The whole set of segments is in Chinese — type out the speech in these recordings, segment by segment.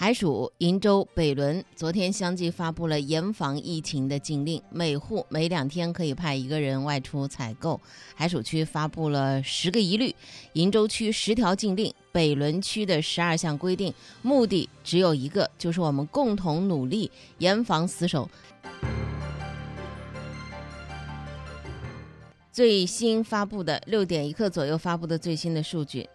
海曙、鄞州、北仑昨天相继发布了严防疫情的禁令，每户每两天可以派一个人外出采购。海曙区发布了十个疑虑，鄞州区十条禁令，北仑区的十二项规定，目的只有一个，就是我们共同努力，严防死守。最新发布的六点一刻左右发布的最新的数据。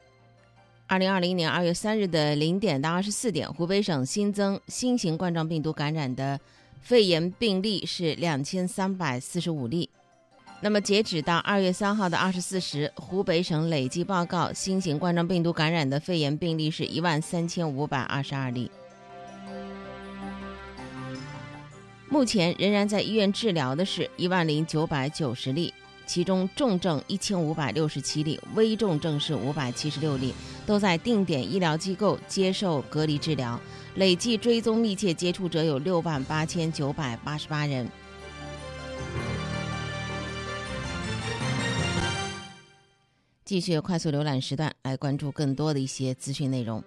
二零二零年二月三日的零点到二十四点，湖北省新增新型冠状病毒感染的肺炎病例是两千三百四十五例。那么，截止到二月三号的二十四时，湖北省累计报告新型冠状病毒感染的肺炎病例是一万三千五百二十二例。目前仍然在医院治疗的是一万零九百九十例。其中重症一千五百六十七例，危重症是五百七十六例，都在定点医疗机构接受隔离治疗。累计追踪密切接触者有六万八千九百八十八人。继续快速浏览时段，来关注更多的一些资讯内容。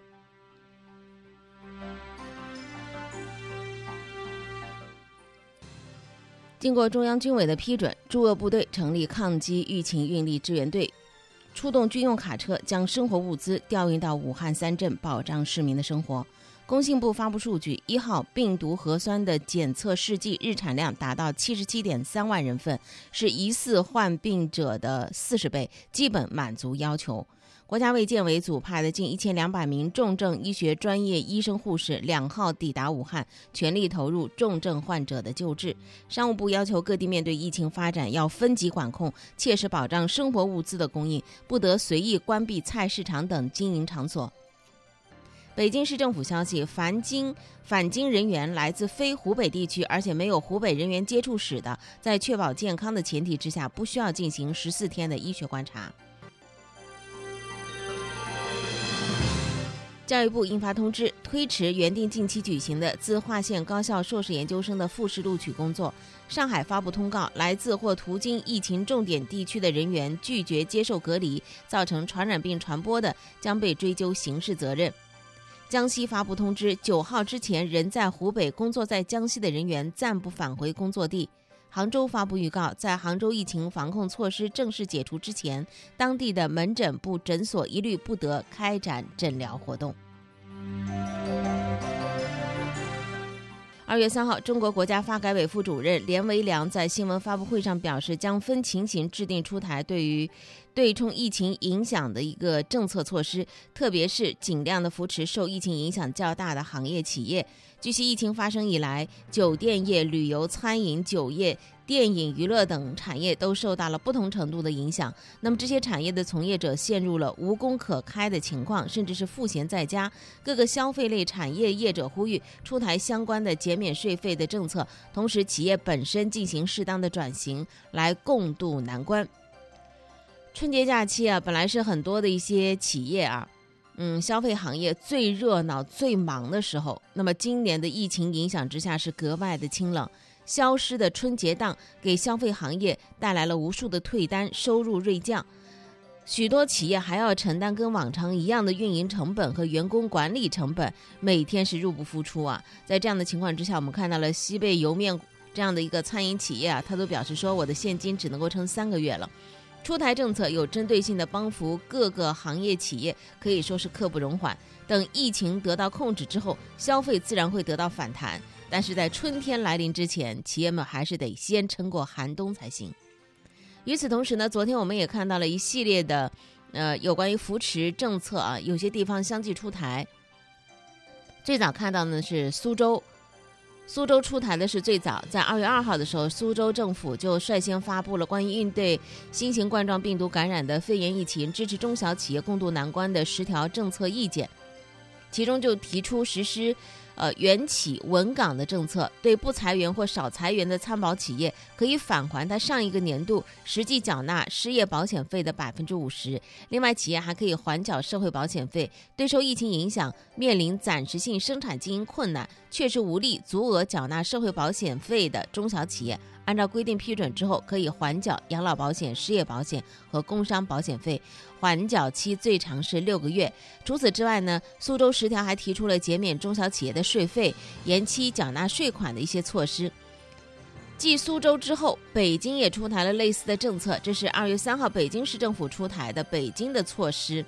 经过中央军委的批准，驻鄂部队成立抗击疫情运力支援队，出动军用卡车将生活物资调运到武汉三镇，保障市民的生活。工信部发布数据，一号病毒核酸的检测试剂日产量达到七十七点三万人份，是疑似患病者的四十倍，基本满足要求。国家卫健委组派的近一千两百名重症医学专业医生护士两号抵达武汉，全力投入重症患者的救治。商务部要求各地面对疫情发展要分级管控，切实保障生活物资的供应，不得随意关闭菜市场等经营场所。北京市政府消息，凡京返京人员来自非湖北地区，而且没有湖北人员接触史的，在确保健康的前提之下，不需要进行十四天的医学观察。教育部印发通知，推迟原定近期举行的自划县高校硕士研究生的复试录取工作。上海发布通告，来自或途经疫情重点地区的人员拒绝接受隔离，造成传染病传播的，将被追究刑事责任。江西发布通知，九号之前仍在湖北工作在江西的人员暂不返回工作地。杭州发布预告，在杭州疫情防控措施正式解除之前，当地的门诊部诊所一律不得开展诊疗活动。二月三号，中国国家发改委副主任连维良在新闻发布会上表示，将分情形制定出台对于对冲疫情影响的一个政策措施，特别是尽量的扶持受疫情影响较大的行业企业。据悉，疫情发生以来，酒店业、旅游、餐饮、酒业、电影、娱乐等产业都受到了不同程度的影响。那么，这些产业的从业者陷入了无工可开的情况，甚至是赋闲在家。各个消费类产业业者呼吁出台相关的减免税费的政策，同时企业本身进行适当的转型，来共度难关。春节假期啊，本来是很多的一些企业啊。嗯，消费行业最热闹、最忙的时候，那么今年的疫情影响之下是格外的清冷。消失的春节档给消费行业带来了无数的退单，收入锐降。许多企业还要承担跟往常一样的运营成本和员工管理成本，每天是入不敷出啊。在这样的情况之下，我们看到了西贝莜面这样的一个餐饮企业啊，他都表示说，我的现金只能够撑三个月了。出台政策有针对性的帮扶各个行业企业，可以说是刻不容缓。等疫情得到控制之后，消费自然会得到反弹。但是在春天来临之前，企业们还是得先撑过寒冬才行。与此同时呢，昨天我们也看到了一系列的，呃，有关于扶持政策啊，有些地方相继出台。最早看到呢是苏州。苏州出台的是最早，在二月二号的时候，苏州政府就率先发布了关于应对新型冠状病毒感染的肺炎疫情、支持中小企业共度难关的十条政策意见，其中就提出实施。呃，原企稳岗的政策，对不裁员或少裁员的参保企业，可以返还他上一个年度实际缴纳失业保险费的百分之五十。另外，企业还可以缓缴社会保险费。对受疫情影响、面临暂时性生产经营困难、确实无力足额缴纳社会保险费的中小企业，按照规定批准之后，可以缓缴养老保险、失业保险和工伤保险费，缓缴期最长是六个月。除此之外呢，苏州十条还提出了减免中小企业的税费、延期缴纳税款的一些措施。继苏州之后，北京也出台了类似的政策。这是二月三号北京市政府出台的北京的措施，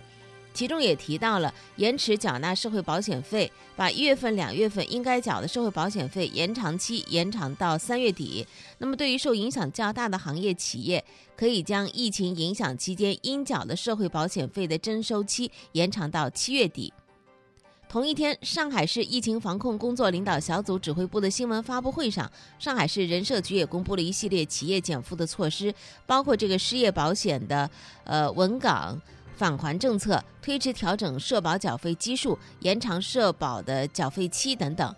其中也提到了延迟缴纳社会保险费，把一月份、两月份应该缴的社会保险费延长期延长到三月底。那么，对于受影响较大的行业企业，可以将疫情影响期间应缴的社会保险费的征收期延长到七月底。同一天，上海市疫情防控工作领导小组指挥部的新闻发布会上，上海市人社局也公布了一系列企业减负的措施，包括这个失业保险的呃稳岗返还政策、推迟调整社保缴费基数、延长社保的缴费期等等。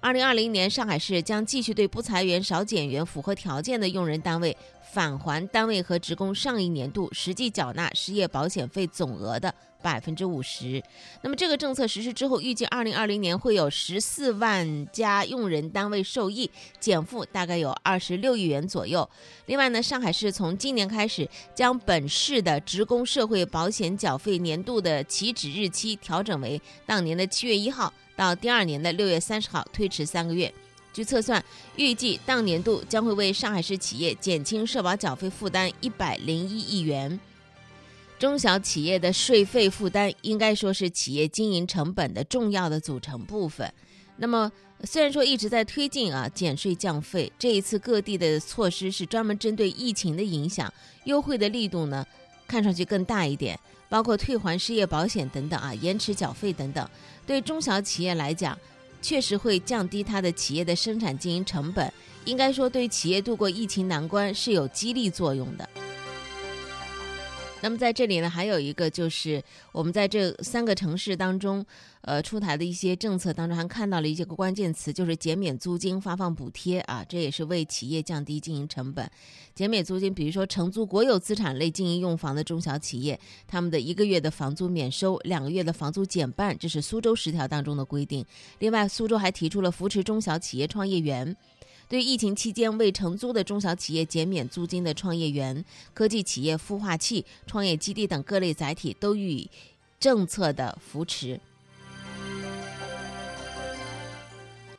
二零二零年，上海市将继续对不裁员、少减员、符合条件的用人单位返还单位和职工上一年度实际缴纳失业保险费总额的百分之五十。那么，这个政策实施之后，预计二零二零年会有十四万家用人单位受益，减负大概有二十六亿元左右。另外呢，上海市从今年开始将本市的职工社会保险缴费年度的起止日期调整为当年的七月一号。到第二年的六月三十号，推迟三个月。据测算，预计当年度将会为上海市企业减轻社保缴费负担一百零一亿元。中小企业的税费负担应该说是企业经营成本的重要的组成部分。那么，虽然说一直在推进啊减税降费，这一次各地的措施是专门针对疫情的影响，优惠的力度呢看上去更大一点，包括退还失业保险等等啊，延迟缴费等等。对中小企业来讲，确实会降低它的企业的生产经营成本，应该说对企业度过疫情难关是有激励作用的。那么在这里呢，还有一个就是我们在这三个城市当中，呃，出台的一些政策当中，还看到了一些个关键词，就是减免租金、发放补贴啊，这也是为企业降低经营成本。减免租金，比如说承租国有资产类经营用房的中小企业，他们的一个月的房租免收，两个月的房租减半，这是苏州十条当中的规定。另外，苏州还提出了扶持中小企业创业园。对疫情期间未承租的中小企业减免租金的创业园、科技企业孵化器、创业基地等各类载体都予以政策的扶持。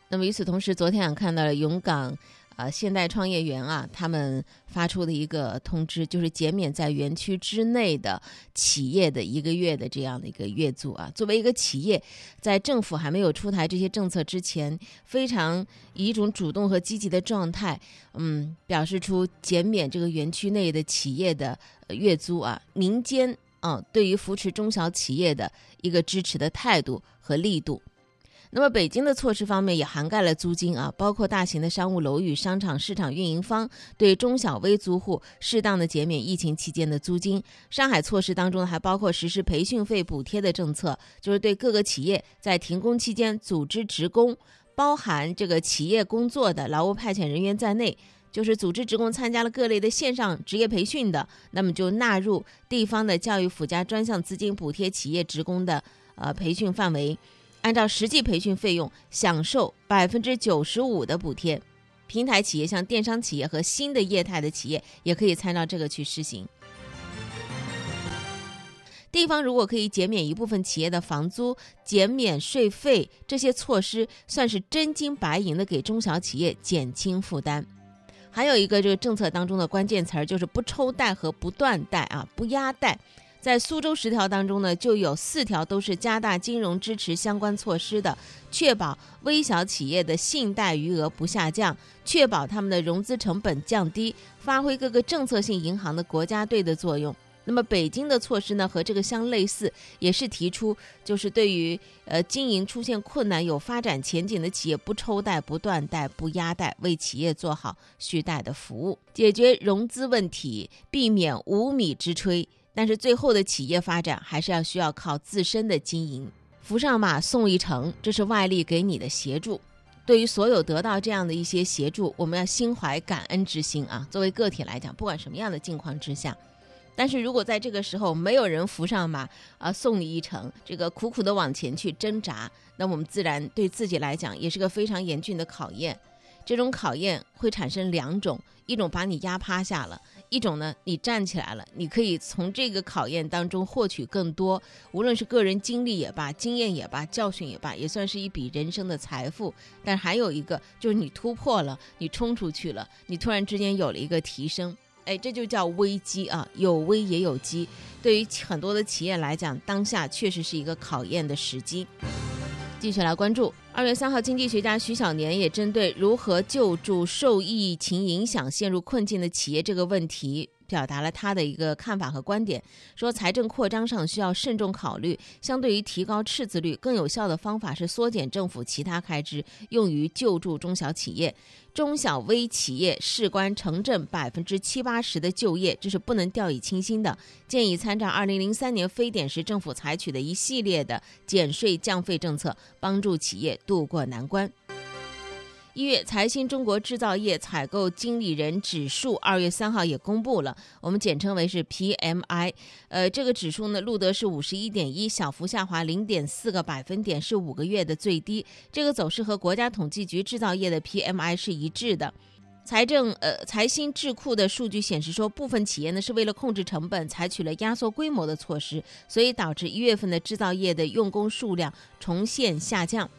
那么与此同时，昨天也看到了永港。呃，现代创业园啊，他们发出的一个通知，就是减免在园区之内的企业的一个月的这样的一个月租啊。作为一个企业，在政府还没有出台这些政策之前，非常以一种主动和积极的状态，嗯，表示出减免这个园区内的企业的月租啊。民间啊，对于扶持中小企业的一个支持的态度和力度。那么北京的措施方面也涵盖了租金啊，包括大型的商务楼宇、商场、市场运营方对中小微租户适当的减免疫情期间的租金。上海措施当中还包括实施培训费补贴的政策，就是对各个企业在停工期间组织职工，包含这个企业工作的劳务派遣人员在内，就是组织职工参加了各类的线上职业培训的，那么就纳入地方的教育附加专项资金补贴企业职工的呃培训范围。按照实际培训费用享受百分之九十五的补贴，平台企业像电商企业和新的业态的企业也可以参照这个去实行。地方如果可以减免一部分企业的房租、减免税费，这些措施算是真金白银的给中小企业减轻负担。还有一个这个政策当中的关键词儿就是不抽贷和不断贷啊，不压贷。在苏州十条当中呢，就有四条都是加大金融支持相关措施的，确保微小企业的信贷余额不下降，确保他们的融资成本降低，发挥各个政策性银行的国家队的作用。那么北京的措施呢，和这个相类似，也是提出就是对于呃经营出现困难、有发展前景的企业，不抽贷、不断贷、不压贷，为企业做好续贷的服务，解决融资问题，避免无米之炊。但是最后的企业发展还是要需要靠自身的经营，扶上马送一程，这是外力给你的协助。对于所有得到这样的一些协助，我们要心怀感恩之心啊。作为个体来讲，不管什么样的境况之下，但是如果在这个时候没有人扶上马啊，送你一程，这个苦苦的往前去挣扎，那我们自然对自己来讲也是个非常严峻的考验。这种考验会产生两种，一种把你压趴下了，一种呢你站起来了，你可以从这个考验当中获取更多，无论是个人经历也罢，经验也罢，教训也罢，也算是一笔人生的财富。但还有一个就是你突破了，你冲出去了，你突然之间有了一个提升。哎，这就叫危机啊，有危也有机。对于很多的企业来讲，当下确实是一个考验的时机。继续来关注，二月三号，经济学家徐小年也针对如何救助受疫情影响陷入困境的企业这个问题。表达了他的一个看法和观点，说财政扩张上需要慎重考虑。相对于提高赤字率，更有效的方法是缩减政府其他开支，用于救助中小企业。中小微企业事关城镇百分之七八十的就业，这是不能掉以轻心的。建议参照二零零三年非典时政府采取的一系列的减税降费政策，帮助企业渡过难关。一月财新中国制造业采购经理人指数二月三号也公布了，我们简称为是 PMI。呃，这个指数呢录得是五十一点一，小幅下滑零点四个百分点，是五个月的最低。这个走势和国家统计局制造业的 PMI 是一致的。财政呃财新智库的数据显示说，部分企业呢是为了控制成本，采取了压缩规模的措施，所以导致一月份的制造业的用工数量重现下降。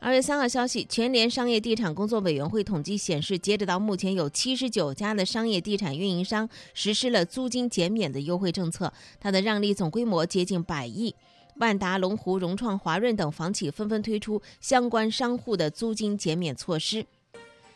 二月三号消息，全联商业地产工作委员会统计显示，截止到目前，有七十九家的商业地产运营商实施了租金减免的优惠政策，它的让利总规模接近百亿。万达、龙湖、融创、华润等房企纷纷推出相关商户的租金减免措施。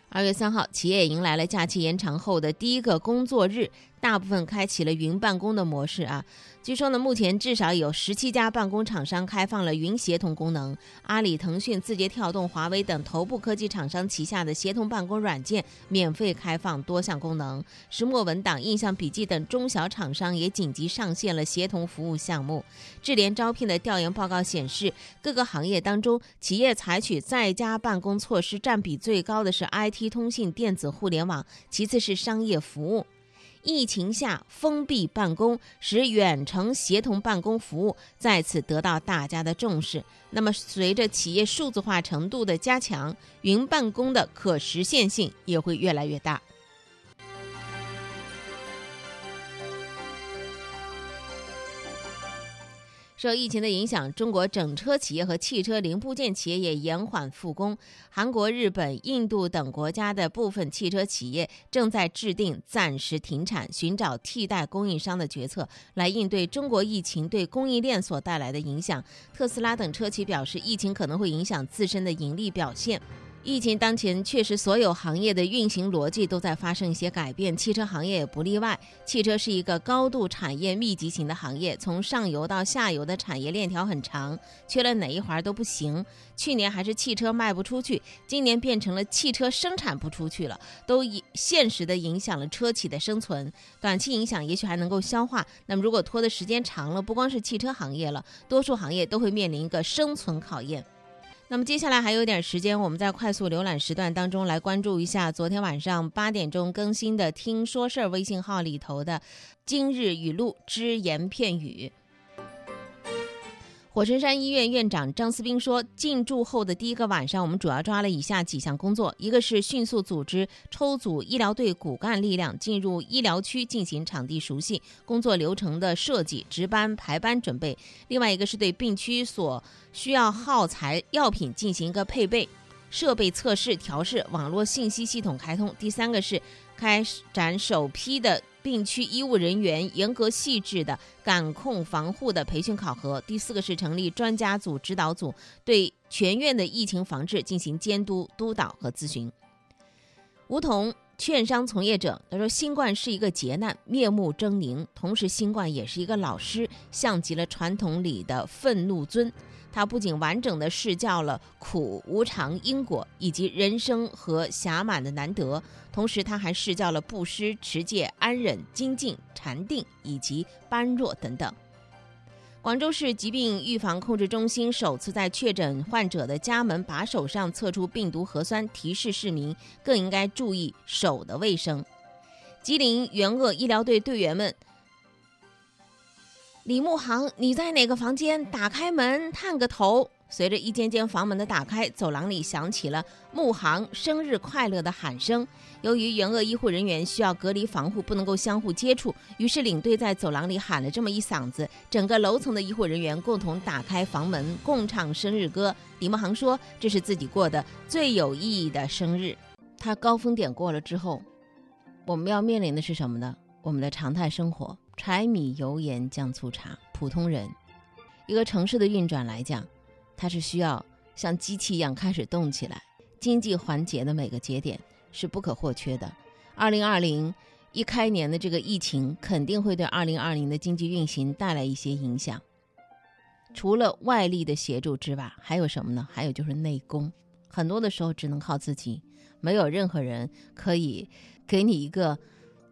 二月三号，企业迎来了假期延长后的第一个工作日。大部分开启了云办公的模式啊，据说呢，目前至少有十七家办公厂商开放了云协同功能。阿里、腾讯、字节跳动、华为等头部科技厂商旗下的协同办公软件免费开放多项功能。石墨文档、印象笔记等中小厂商也紧急上线了协同服务项目。智联招聘的调研报告显示，各个行业当中，企业采取在家办公措施占比最高的是 IT、通信、电子、互联网，其次是商业服务。疫情下封闭办公，使远程协同办公服务再次得到大家的重视。那么，随着企业数字化程度的加强，云办公的可实现性也会越来越大。受疫情的影响，中国整车企业和汽车零部件企业也延缓复工。韩国、日本、印度等国家的部分汽车企业正在制定暂时停产、寻找替代供应商的决策，来应对中国疫情对供应链所带来的影响。特斯拉等车企表示，疫情可能会影响自身的盈利表现。疫情当前，确实所有行业的运行逻辑都在发生一些改变，汽车行业也不例外。汽车是一个高度产业密集型的行业，从上游到下游的产业链条很长，缺了哪一环都不行。去年还是汽车卖不出去，今年变成了汽车生产不出去了，都现实的影响了车企的生存。短期影响也许还能够消化，那么如果拖的时间长了，不光是汽车行业了，多数行业都会面临一个生存考验。那么接下来还有点时间，我们在快速浏览时段当中来关注一下昨天晚上八点钟更新的“听说事儿”微信号里头的今日语录只言片语。火神山医院院长张思斌说：“进驻后的第一个晚上，我们主要抓了以下几项工作：一个是迅速组织抽组医疗队骨干力量进入医疗区进行场地熟悉、工作流程的设计、值班排班准备；另外一个是对病区所需要耗材药品进行一个配备、设备测试调试、网络信息系统开通；第三个是开展首批的。”病区医务人员严格细致的感控防护的培训考核。第四个是成立专家组指导组，对全院的疫情防治进行监督、督导和咨询。吴桐，券商从业者，他说：“新冠是一个劫难，面目狰狞；同时，新冠也是一个老师，像极了传统里的愤怒尊。”他不仅完整的试教了苦、无常、因果以及人生和暇满的难得，同时他还试教了布施、持戒、安忍、精进、禅定以及般若等等。广州市疾病预防控制中心首次在确诊患者的家门把手上测出病毒核酸，提示市民更应该注意手的卫生。吉林援鄂医疗队队员们。李木航，你在哪个房间？打开门，探个头。随着一间间房门的打开，走廊里响起了“穆航生日快乐”的喊声。由于援鄂医护人员需要隔离防护，不能够相互接触，于是领队在走廊里喊了这么一嗓子，整个楼层的医护人员共同打开房门，共唱生日歌。李慕航说：“这是自己过的最有意义的生日。”他高峰点过了之后，我们要面临的是什么呢？我们的常态生活，柴米油盐酱醋茶，普通人，一个城市的运转来讲。它是需要像机器一样开始动起来，经济环节的每个节点是不可或缺的。二零二零一开年的这个疫情肯定会对二零二零的经济运行带来一些影响。除了外力的协助之外，还有什么呢？还有就是内功，很多的时候只能靠自己，没有任何人可以给你一个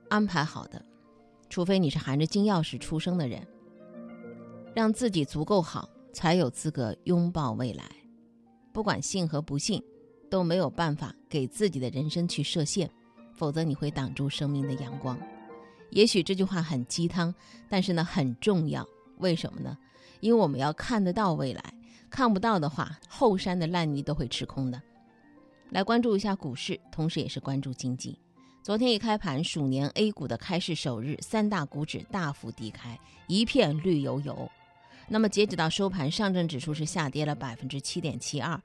安排好的，除非你是含着金钥匙出生的人，让自己足够好。才有资格拥抱未来，不管信和不信，都没有办法给自己的人生去设限，否则你会挡住生命的阳光。也许这句话很鸡汤，但是呢很重要。为什么呢？因为我们要看得到未来，看不到的话，后山的烂泥都会吃空的。来关注一下股市，同时也是关注经济。昨天一开盘，鼠年 A 股的开市首日，三大股指大幅低开，一片绿油油。那么截止到收盘，上证指数是下跌了百分之七点七二，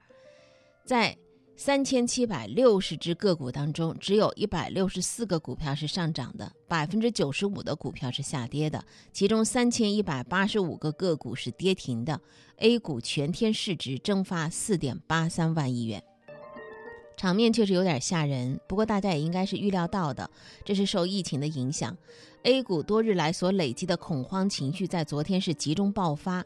在三千七百六十只个股当中，只有一百六十四个股票是上涨的，百分之九十五的股票是下跌的，其中三千一百八十五个个股是跌停的。A 股全天市值蒸发四点八三万亿元。场面确实有点吓人，不过大家也应该是预料到的，这是受疫情的影响，A 股多日来所累积的恐慌情绪在昨天是集中爆发。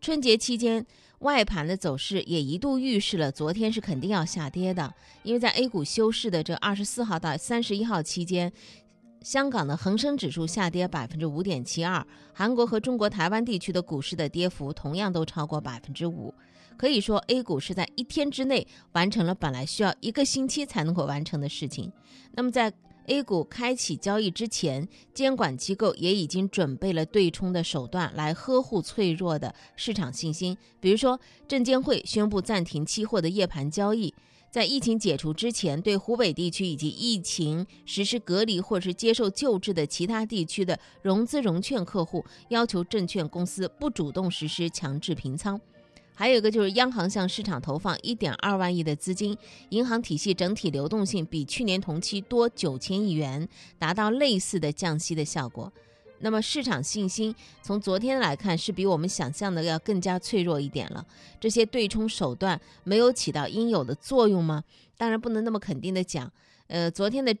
春节期间外盘的走势也一度预示了昨天是肯定要下跌的，因为在 A 股休市的这二十四号到三十一号期间，香港的恒生指数下跌百分之五点七二，韩国和中国台湾地区的股市的跌幅同样都超过百分之五。可以说，A 股是在一天之内完成了本来需要一个星期才能够完成的事情。那么，在 A 股开启交易之前，监管机构也已经准备了对冲的手段来呵护脆弱的市场信心。比如说，证监会宣布暂停期货的夜盘交易，在疫情解除之前，对湖北地区以及疫情实施隔离或是接受救治的其他地区的融资融券客户，要求证券公司不主动实施强制平仓。还有一个就是央行向市场投放一点二万亿的资金，银行体系整体流动性比去年同期多九千亿元，达到类似的降息的效果。那么市场信心从昨天来看是比我们想象的要更加脆弱一点了。这些对冲手段没有起到应有的作用吗？当然不能那么肯定的讲。呃，昨天的。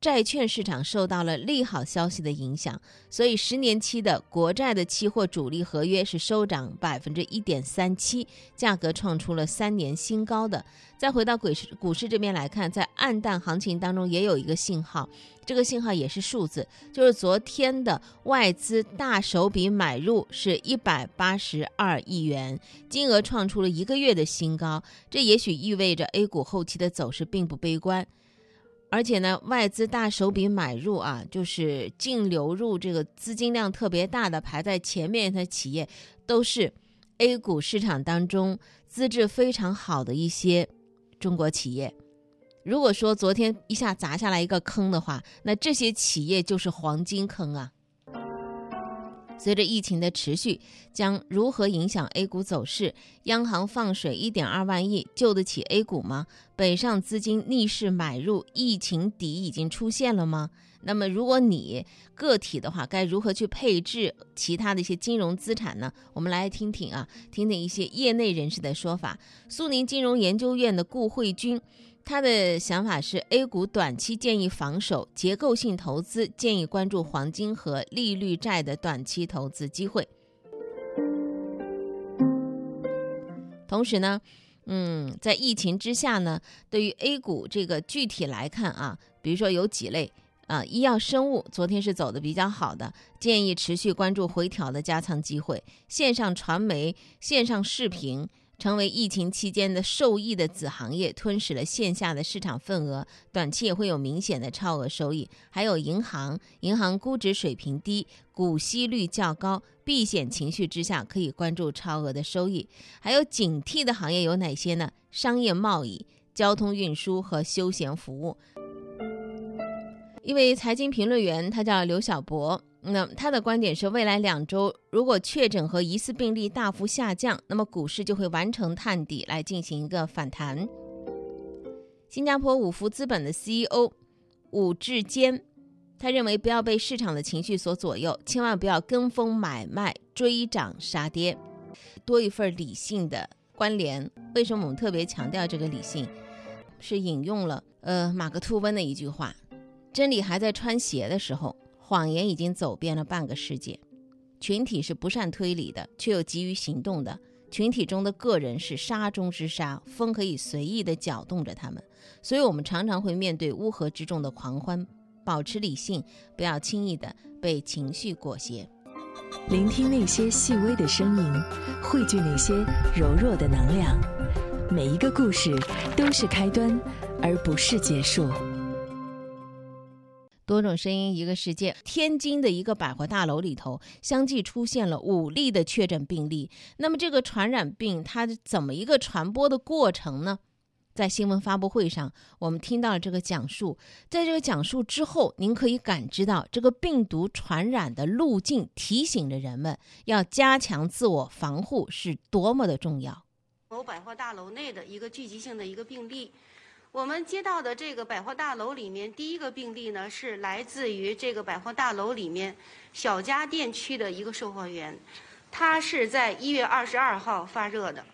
债券市场受到了利好消息的影响，所以十年期的国债的期货主力合约是收涨百分之一点三七，价格创出了三年新高。的再回到股市股市这边来看，在暗淡行情当中也有一个信号，这个信号也是数字，就是昨天的外资大手笔买入是一百八十二亿元，金额创出了一个月的新高，这也许意味着 A 股后期的走势并不悲观。而且呢，外资大手笔买入啊，就是净流入这个资金量特别大的排在前面的企业，都是 A 股市场当中资质非常好的一些中国企业。如果说昨天一下砸下来一个坑的话，那这些企业就是黄金坑啊。随着疫情的持续，将如何影响 A 股走势？央行放水一点二万亿，救得起 A 股吗？北上资金逆势买入，疫情底已经出现了吗？那么，如果你个体的话，该如何去配置其他的一些金融资产呢？我们来听听啊，听听一些业内人士的说法。苏宁金融研究院的顾慧君。他的想法是，A 股短期建议防守，结构性投资建议关注黄金和利率债的短期投资机会。同时呢，嗯，在疫情之下呢，对于 A 股这个具体来看啊，比如说有几类啊，医药生物昨天是走的比较好的，建议持续关注回调的加仓机会。线上传媒、线上视频。成为疫情期间的受益的子行业，吞噬了线下的市场份额，短期也会有明显的超额收益。还有银行，银行估值水平低，股息率较高，避险情绪之下可以关注超额的收益。还有警惕的行业有哪些呢？商业贸易、交通运输和休闲服务。一位财经评论员，他叫刘晓博。那他的观点是，未来两周如果确诊和疑似病例大幅下降，那么股市就会完成探底，来进行一个反弹。新加坡五福资本的 CEO 武志坚，他认为不要被市场的情绪所左右，千万不要跟风买卖、追涨杀跌，多一份理性的关联。为什么我们特别强调这个理性？是引用了呃马克吐温的一句话：“真理还在穿鞋的时候。”谎言已经走遍了半个世界，群体是不善推理的，却又急于行动的。群体中的个人是沙中之沙，风可以随意的搅动着他们。所以，我们常常会面对乌合之众的狂欢，保持理性，不要轻易的被情绪裹挟。聆听那些细微的声音，汇聚那些柔弱的能量。每一个故事都是开端，而不是结束。多种声音，一个世界。天津的一个百货大楼里头，相继出现了五例的确诊病例。那么，这个传染病它怎么一个传播的过程呢？在新闻发布会上，我们听到了这个讲述。在这个讲述之后，您可以感知到这个病毒传染的路径，提醒着人们要加强自我防护是多么的重要。某百货大楼内的一个聚集性的一个病例。我们接到的这个百货大楼里面，第一个病例呢是来自于这个百货大楼里面小家电区的一个售货员，他是在一月二十二号发热的。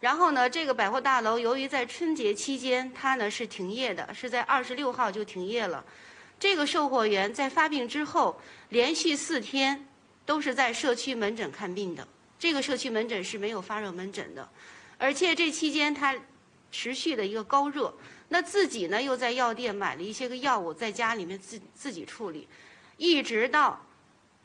然后呢，这个百货大楼由于在春节期间，它呢是停业的，是在二十六号就停业了。这个售货员在发病之后，连续四天都是在社区门诊看病的。这个社区门诊是没有发热门诊的，而且这期间他持续的一个高热。那自己呢，又在药店买了一些个药物，在家里面自自己处理，一直到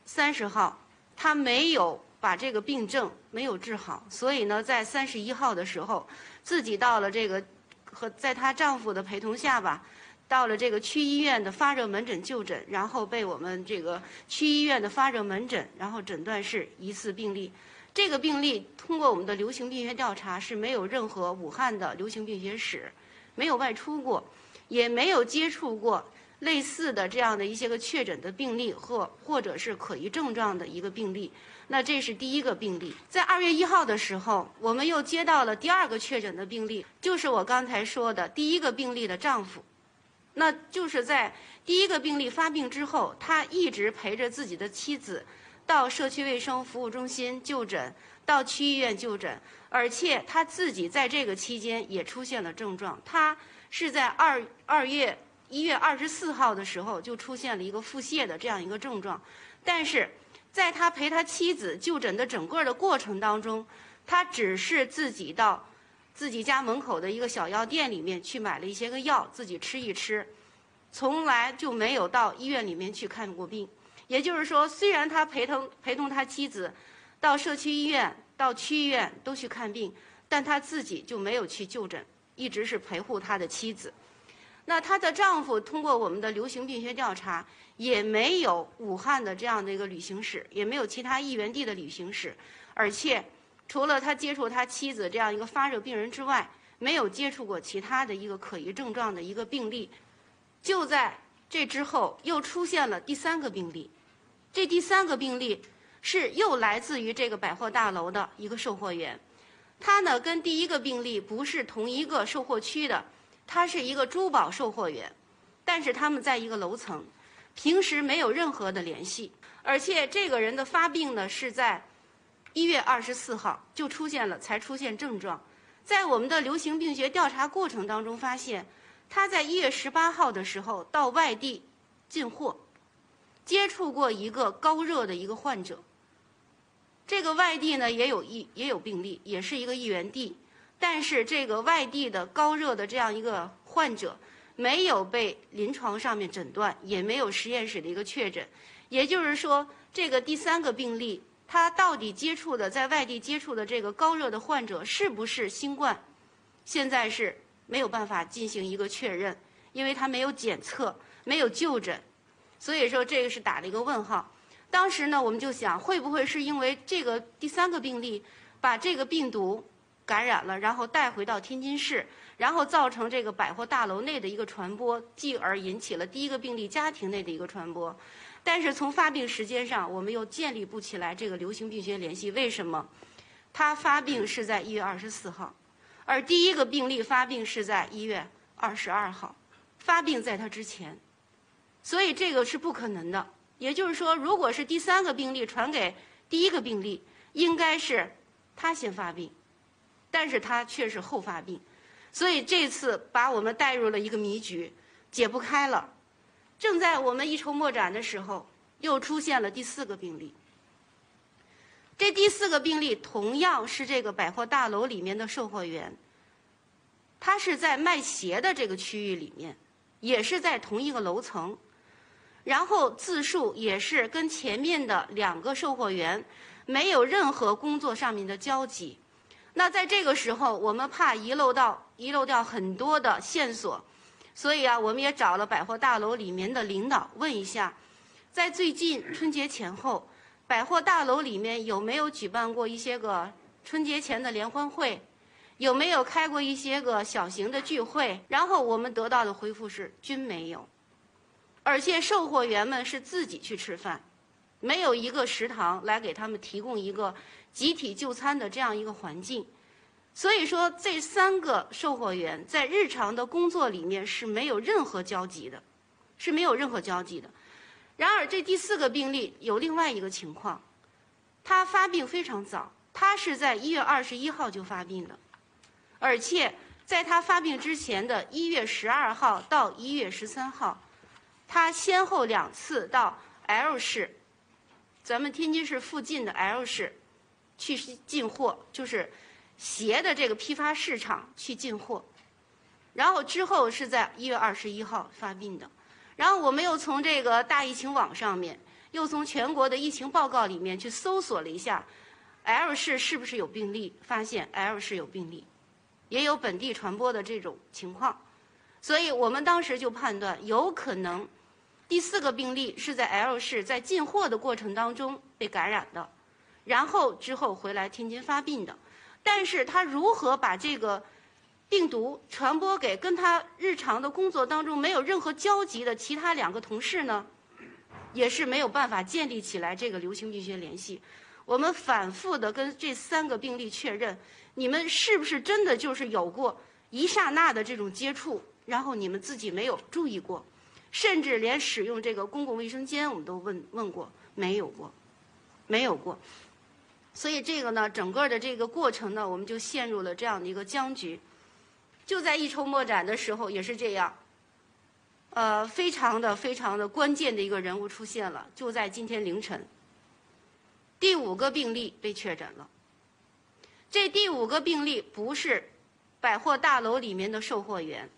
三十号，她没有把这个病症没有治好，所以呢，在三十一号的时候，自己到了这个和在她丈夫的陪同下吧，到了这个区医院的发热门诊就诊，然后被我们这个区医院的发热门诊，然后诊断是疑似病例。这个病例通过我们的流行病学调查是没有任何武汉的流行病学史。没有外出过，也没有接触过类似的这样的一些个确诊的病例或或者是可疑症状的一个病例。那这是第一个病例。在二月一号的时候，我们又接到了第二个确诊的病例，就是我刚才说的第一个病例的丈夫。那就是在第一个病例发病之后，他一直陪着自己的妻子到社区卫生服务中心就诊，到区医院就诊。而且他自己在这个期间也出现了症状，他是在二二月一月二十四号的时候就出现了一个腹泻的这样一个症状，但是在他陪他妻子就诊的整个的过程当中，他只是自己到自己家门口的一个小药店里面去买了一些个药，自己吃一吃，从来就没有到医院里面去看过病。也就是说，虽然他陪同陪同他妻子到社区医院。到区医院都去看病，但他自己就没有去就诊，一直是陪护他的妻子。那她的丈夫通过我们的流行病学调查，也没有武汉的这样的一个旅行史，也没有其他疫源地的旅行史，而且除了他接触他妻子这样一个发热病人之外，没有接触过其他的一个可疑症状的一个病例。就在这之后，又出现了第三个病例，这第三个病例。是又来自于这个百货大楼的一个售货员，他呢跟第一个病例不是同一个售货区的，他是一个珠宝售货员，但是他们在一个楼层，平时没有任何的联系，而且这个人的发病呢是在一月二十四号就出现了，才出现症状，在我们的流行病学调查过程当中发现，他在一月十八号的时候到外地进货，接触过一个高热的一个患者。这个外地呢也有一也有病例，也是一个疫源地，但是这个外地的高热的这样一个患者，没有被临床上面诊断，也没有实验室的一个确诊，也就是说，这个第三个病例他到底接触的在外地接触的这个高热的患者是不是新冠？现在是没有办法进行一个确认，因为他没有检测，没有就诊，所以说这个是打了一个问号。当时呢，我们就想，会不会是因为这个第三个病例把这个病毒感染了，然后带回到天津市，然后造成这个百货大楼内的一个传播，继而引起了第一个病例家庭内的一个传播？但是从发病时间上，我们又建立不起来这个流行病学联系。为什么？他发病是在一月二十四号，而第一个病例发病是在一月二十二号，发病在他之前，所以这个是不可能的。也就是说，如果是第三个病例传给第一个病例，应该是他先发病，但是他却是后发病，所以这次把我们带入了一个迷局，解不开了。正在我们一筹莫展的时候，又出现了第四个病例。这第四个病例同样是这个百货大楼里面的售货员，他是在卖鞋的这个区域里面，也是在同一个楼层，然后自述也是跟前面的两个售货员没有任何工作上面的交集。那在这个时候，我们怕遗漏到遗漏掉很多的线索。所以啊，我们也找了百货大楼里面的领导问一下，在最近春节前后，百货大楼里面有没有举办过一些个春节前的联欢会，有没有开过一些个小型的聚会？然后我们得到的回复是均没有，而且售货员们是自己去吃饭，没有一个食堂来给他们提供一个集体就餐的这样一个环境。所以说，这三个售货员在日常的工作里面是没有任何交集的，是没有任何交集的。然而，这第四个病例有另外一个情况，他发病非常早，他是在一月二十一号就发病的，而且在他发病之前的一月十二号到一月十三号，他先后两次到 L 市，咱们天津市附近的 L 市去进货，就是。鞋的这个批发市场去进货，然后之后是在一月二十一号发病的，然后我们又从这个大疫情网上面，又从全国的疫情报告里面去搜索了一下，L 市是不是有病例？发现 L 市有病例，也有本地传播的这种情况，所以我们当时就判断有可能第四个病例是在 L 市在进货的过程当中被感染的，然后之后回来天津发病的。但是他如何把这个病毒传播给跟他日常的工作当中没有任何交集的其他两个同事呢？也是没有办法建立起来这个流行病学联系。我们反复的跟这三个病例确认，你们是不是真的就是有过一刹那的这种接触，然后你们自己没有注意过，甚至连使用这个公共卫生间我们都问问过，没有过，没有过。所以这个呢，整个的这个过程呢，我们就陷入了这样的一个僵局。就在一筹莫展的时候，也是这样，呃，非常的非常的关键的一个人物出现了。就在今天凌晨，第五个病例被确诊了。这第五个病例不是百货大楼里面的售货员，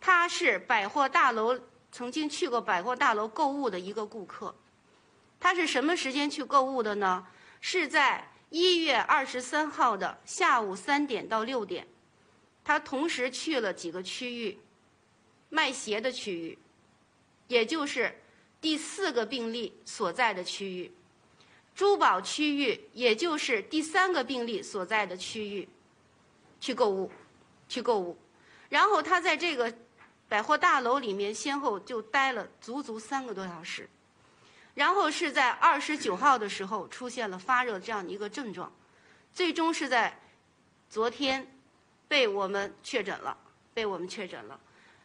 他是百货大楼曾经去过百货大楼购物的一个顾客。他是什么时间去购物的呢？是在一月二十三号的下午三点到六点，他同时去了几个区域，卖鞋的区域，也就是第四个病例所在的区域，珠宝区域，也就是第三个病例所在的区域，去购物，去购物，然后他在这个百货大楼里面先后就待了足足三个多小时。然后是在二十九号的时候出现了发热这样的一个症状，最终是在昨天被我们确诊了，被我们确诊了。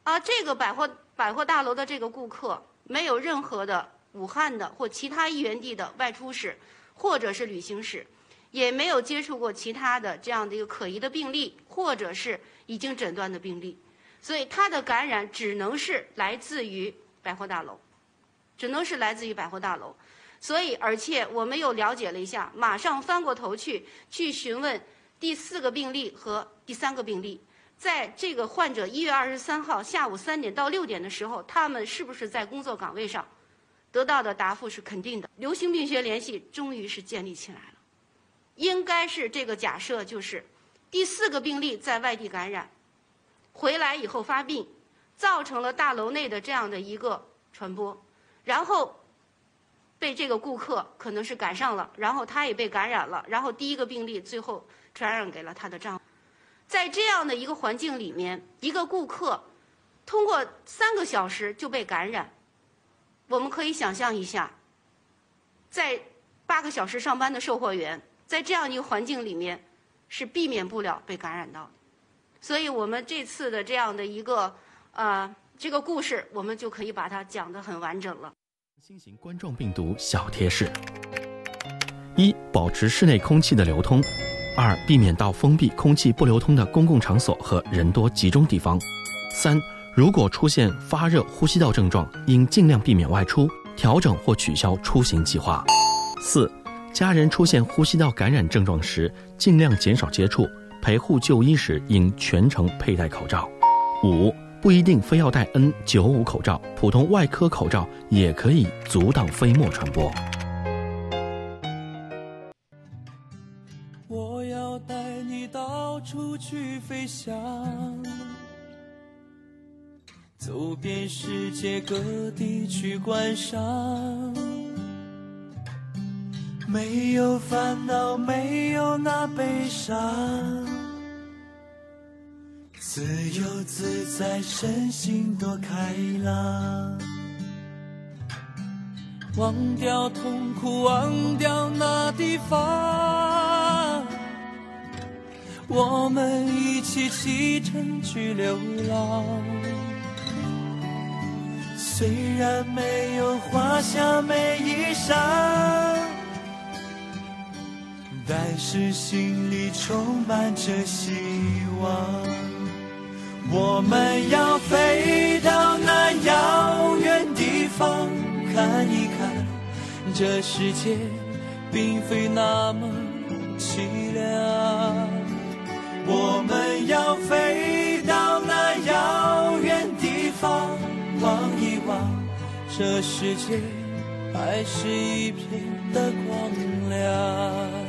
啊，这个百货百货大楼的这个顾客没有任何的武汉的或其他一元地的外出史或者是旅行史，也没有接触过其他的这样的一个可疑的病例或者是已经诊断的病例，所以他的感染只能是来自于百货大楼。只能是来自于百货大楼，所以而且我们又了解了一下，马上翻过头去去询问第四个病例和第三个病例，在这个患者一月二十三号下午三点到六点的时候，他们是不是在工作岗位上？得到的答复是肯定的，流行病学联系终于是建立起来了。应该是这个假设就是第四个病例在外地感染，回来以后发病，造成了大楼内的这样的一个传播，然后被这个顾客可能是赶上了，然后他也被感染了，然后第一个病例最后传染给了他的丈夫。在这样的一个环境里面，一个顾客通过三个小时就被感染。我们可以想象一下，在八个小时上班的售货员，在这样一个环境里面，是避免不了被感染到。所以我们这次的这样的一个呃这个故事，我们就可以把它讲得很完整了。新型冠状病毒小贴士：一、保持室内空气的流通；二、避免到封闭、空气不流通的公共场所和人多集中地方；三。如果出现发热、呼吸道症状，应尽量避免外出，调整或取消出行计划。四、家人出现呼吸道感染症状时，尽量减少接触，陪护就医时应全程佩戴口罩。五、不一定非要戴 N95 口罩，普通外科口罩也可以阻挡飞沫传播。我要带你到处去飞翔。走遍世界各地去观赏，没有烦恼，没有那悲伤，自由自在，身心多开朗，忘掉痛苦，忘掉那地方，我们一起启程去流浪。虽然没有华厦美衣裳，但是心里充满着希望。我们要飞到那遥远地方看一看，这世界并非那么凄凉。我们要飞到那遥远地方。望一望，这世界还是一片的光亮。